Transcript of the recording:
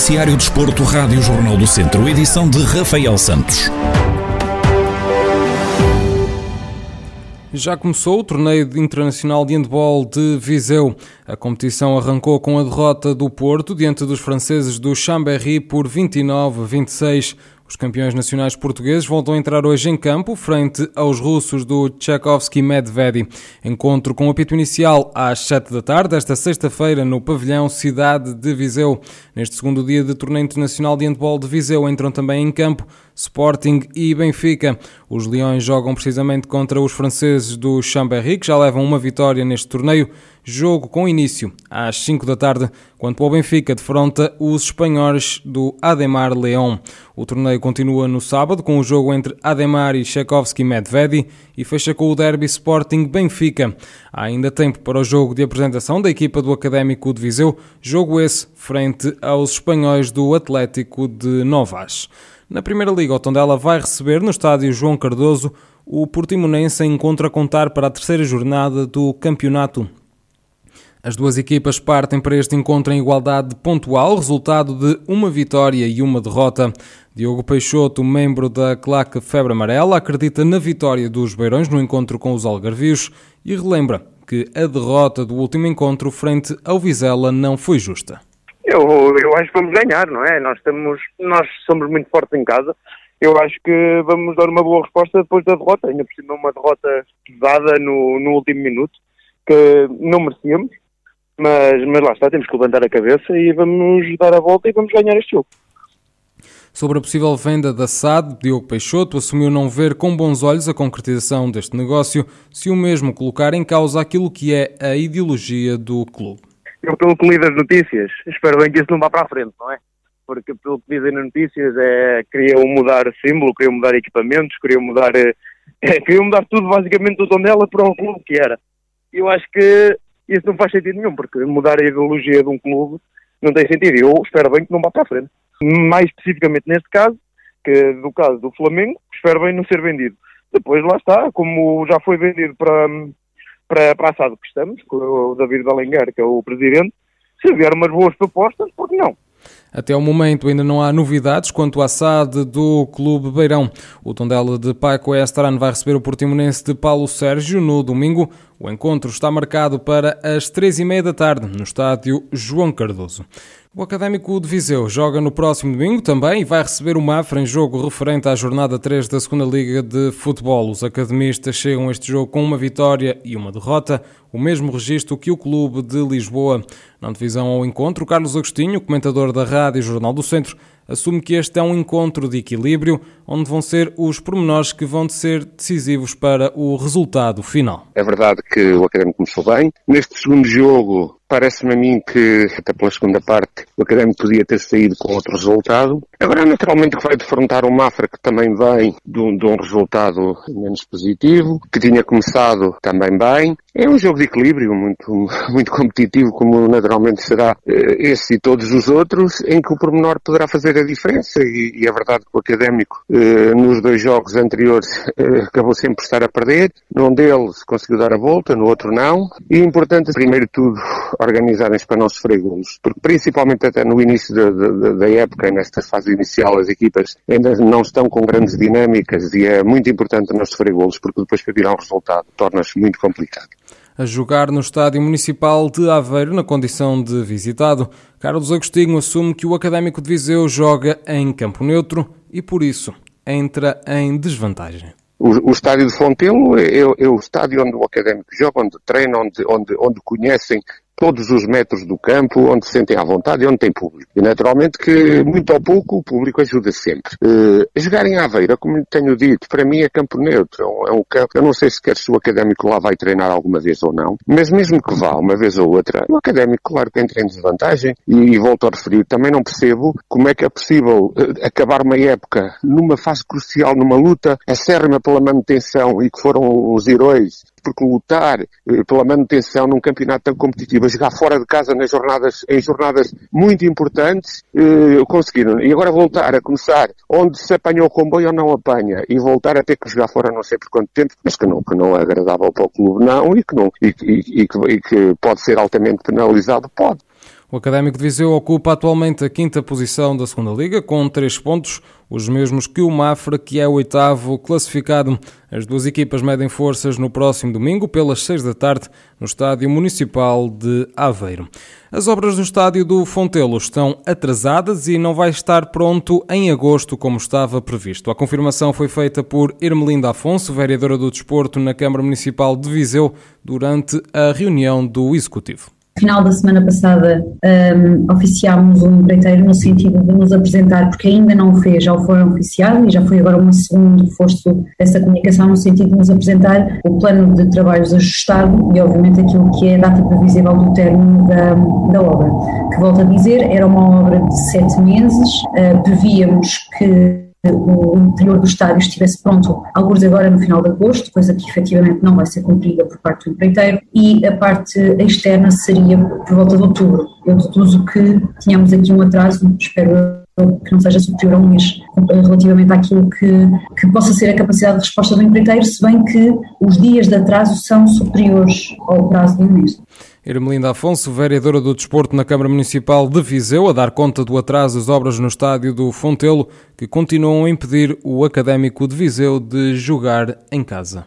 Noticiário Desporto, Rádio Jornal do Centro, edição de Rafael Santos. Já começou o torneio internacional de handball de Viseu. A competição arrancou com a derrota do Porto diante dos franceses do Chambéry por 29 a 26. Os campeões nacionais portugueses voltam a entrar hoje em campo frente aos russos do Tchaikovsky Medvedi. Encontro com o apito inicial às 7 da tarde, esta sexta-feira, no pavilhão Cidade de Viseu. Neste segundo dia de torneio internacional de handball de Viseu entram também em campo Sporting e Benfica. Os Leões jogam precisamente contra os franceses do Chambéry, que já levam uma vitória neste torneio. Jogo com início às 5 da tarde, quando o Benfica defronta os espanhóis do Ademar León. O torneio continua no sábado com o jogo entre Ademar e Tchaikovsky Medvedi e fecha com o derby Sporting Benfica. Há ainda tempo para o jogo de apresentação da equipa do Académico de Viseu, jogo esse frente aos espanhóis do Atlético de Novas. Na Primeira Liga, o Tondela vai receber no estádio João Cardoso o Portimonense encontra a contar para a terceira jornada do campeonato. As duas equipas partem para este encontro em igualdade pontual, resultado de uma vitória e uma derrota. Diogo Peixoto, membro da claque Febre Amarela, acredita na vitória dos Beirões no encontro com os Algarvios e relembra que a derrota do último encontro frente ao Vizela não foi justa. Eu, eu acho que vamos ganhar, não é? Nós, estamos, nós somos muito fortes em casa. Eu acho que vamos dar uma boa resposta depois da derrota. Ainda por cima, uma derrota pesada no, no último minuto, que não merecíamos. Mas, mas lá está, temos que levantar a cabeça e vamos dar a volta e vamos ganhar este jogo. Sobre a possível venda da SAD, Diogo Peixoto assumiu não ver com bons olhos a concretização deste negócio, se o mesmo colocar em causa aquilo que é a ideologia do clube eu pelo que li das notícias, espero bem que isso não vá para a frente, não é? Porque pelo que dizem nas notícias é queriam mudar símbolo, queriam mudar equipamentos, queriam mudar é, queriam mudar tudo basicamente do Tondela para o clube que era. Eu acho que isso não faz sentido nenhum, porque mudar a ideologia de um clube não tem sentido. Eu espero bem que não vá para a frente. Mais especificamente neste caso, que do caso do Flamengo, espero bem não ser vendido. Depois lá está, como já foi vendido para, para, para a SAD que estamos, com o David Alengar, que é o presidente, se vier umas boas propostas, por que não? Até o momento ainda não há novidades quanto à SAD do Clube Beirão. O Tondela de Paco Estrano vai receber o Portimonense de Paulo Sérgio no domingo. O encontro está marcado para as três e meia da tarde no estádio João Cardoso. O Académico de Viseu joga no próximo domingo também e vai receber o Mafra em jogo referente à jornada 3 da Segunda Liga de Futebol. Os academistas chegam a este jogo com uma vitória e uma derrota, o mesmo registro que o Clube de Lisboa. Na divisão ao encontro, Carlos Agostinho, comentador da Rádio Jornal do Centro, assume que este é um encontro de equilíbrio, onde vão ser os pormenores que vão ser decisivos para o resultado final. É verdade que o Académico começou bem. Neste segundo jogo, Parece-me a mim que, até pela segunda parte, o Académico podia ter saído com outro resultado. Agora, naturalmente, que vai defrontar o Mafra, que também vem de um, de um resultado menos positivo, que tinha começado também bem. É um jogo de equilíbrio, muito, muito competitivo, como naturalmente será eh, esse e todos os outros, em que o pormenor poderá fazer a diferença. E, e é verdade que o Académico, eh, nos dois jogos anteriores, eh, acabou sempre por estar a perder. Num deles conseguiu dar a volta, no outro não. E importante, primeiro de tudo, organizarem-se para não sofrer golos. Porque principalmente até no início da, da, da época, nesta fase inicial, as equipas ainda não estão com grandes dinâmicas e é muito importante não sofrer golos, porque depois para virar um resultado torna-se muito complicado. A jogar no Estádio Municipal de Aveiro, na condição de visitado, Carlos Agostinho assume que o Académico de Viseu joga em campo neutro e, por isso, entra em desvantagem. O, o, estádio de Fontelo é, é, é, o estádio onde o académico joga, onde treina, onde, onde, onde conhecem todos os metros do campo, onde se sentem à vontade e onde tem público. E naturalmente que, muito ou pouco, o público ajuda sempre. Uh, jogar em Aveira, como tenho dito, para mim é campo neutro. É um campo, eu não sei sequer se o académico lá vai treinar alguma vez ou não, mas mesmo que vá uma vez ou outra, o académico, claro que entra em desvantagem e, e volto a referir, também não percebo como é que é possível uh, acabar uma época numa fase crucial, numa luta acérrima pela manutenção e que foram os heróis porque lutar eh, pela manutenção num campeonato tão competitivo, a jogar fora de casa nas jornadas, em jornadas muito importantes, eh, conseguiram. E agora voltar a começar onde se apanhou o comboio ou não apanha, e voltar a ter que jogar fora não sei por quanto tempo, mas que não, que não é agradável para o clube, não, e que, não, e, e, e, e que pode ser altamente penalizado, pode. O Académico de Viseu ocupa atualmente a quinta posição da segunda Liga, com três pontos, os mesmos que o Mafra, que é o oitavo classificado. As duas equipas medem forças no próximo domingo, pelas seis da tarde, no Estádio Municipal de Aveiro. As obras do estádio do Fontelo estão atrasadas e não vai estar pronto em agosto, como estava previsto. A confirmação foi feita por Irmelinda Afonso, vereadora do Desporto na Câmara Municipal de Viseu, durante a reunião do Executivo final da semana passada um, oficiámos um empreiteiro no sentido de nos apresentar, porque ainda não o fez, já o foi oficiado e já foi agora um segundo reforço dessa comunicação no sentido de nos apresentar o plano de trabalhos ajustado e obviamente aquilo que é a data previsível do término da, da obra, que volto a dizer, era uma obra de sete meses, uh, prevíamos que o interior do estádio estivesse pronto, alguns agora no final de agosto, coisa que efetivamente não vai ser cumprida por parte do empreiteiro, e a parte externa seria por volta de outubro. Eu deduzo que tínhamos aqui um atraso, espero que não seja superior a um mês relativamente àquilo que, que possa ser a capacidade de resposta do empreiteiro, se bem que os dias de atraso são superiores ao prazo de um mês. Ermelinda Afonso, vereadora do Desporto na Câmara Municipal de Viseu, a dar conta do atraso das obras no estádio do Fontelo, que continuam a impedir o Académico de Viseu de jogar em casa.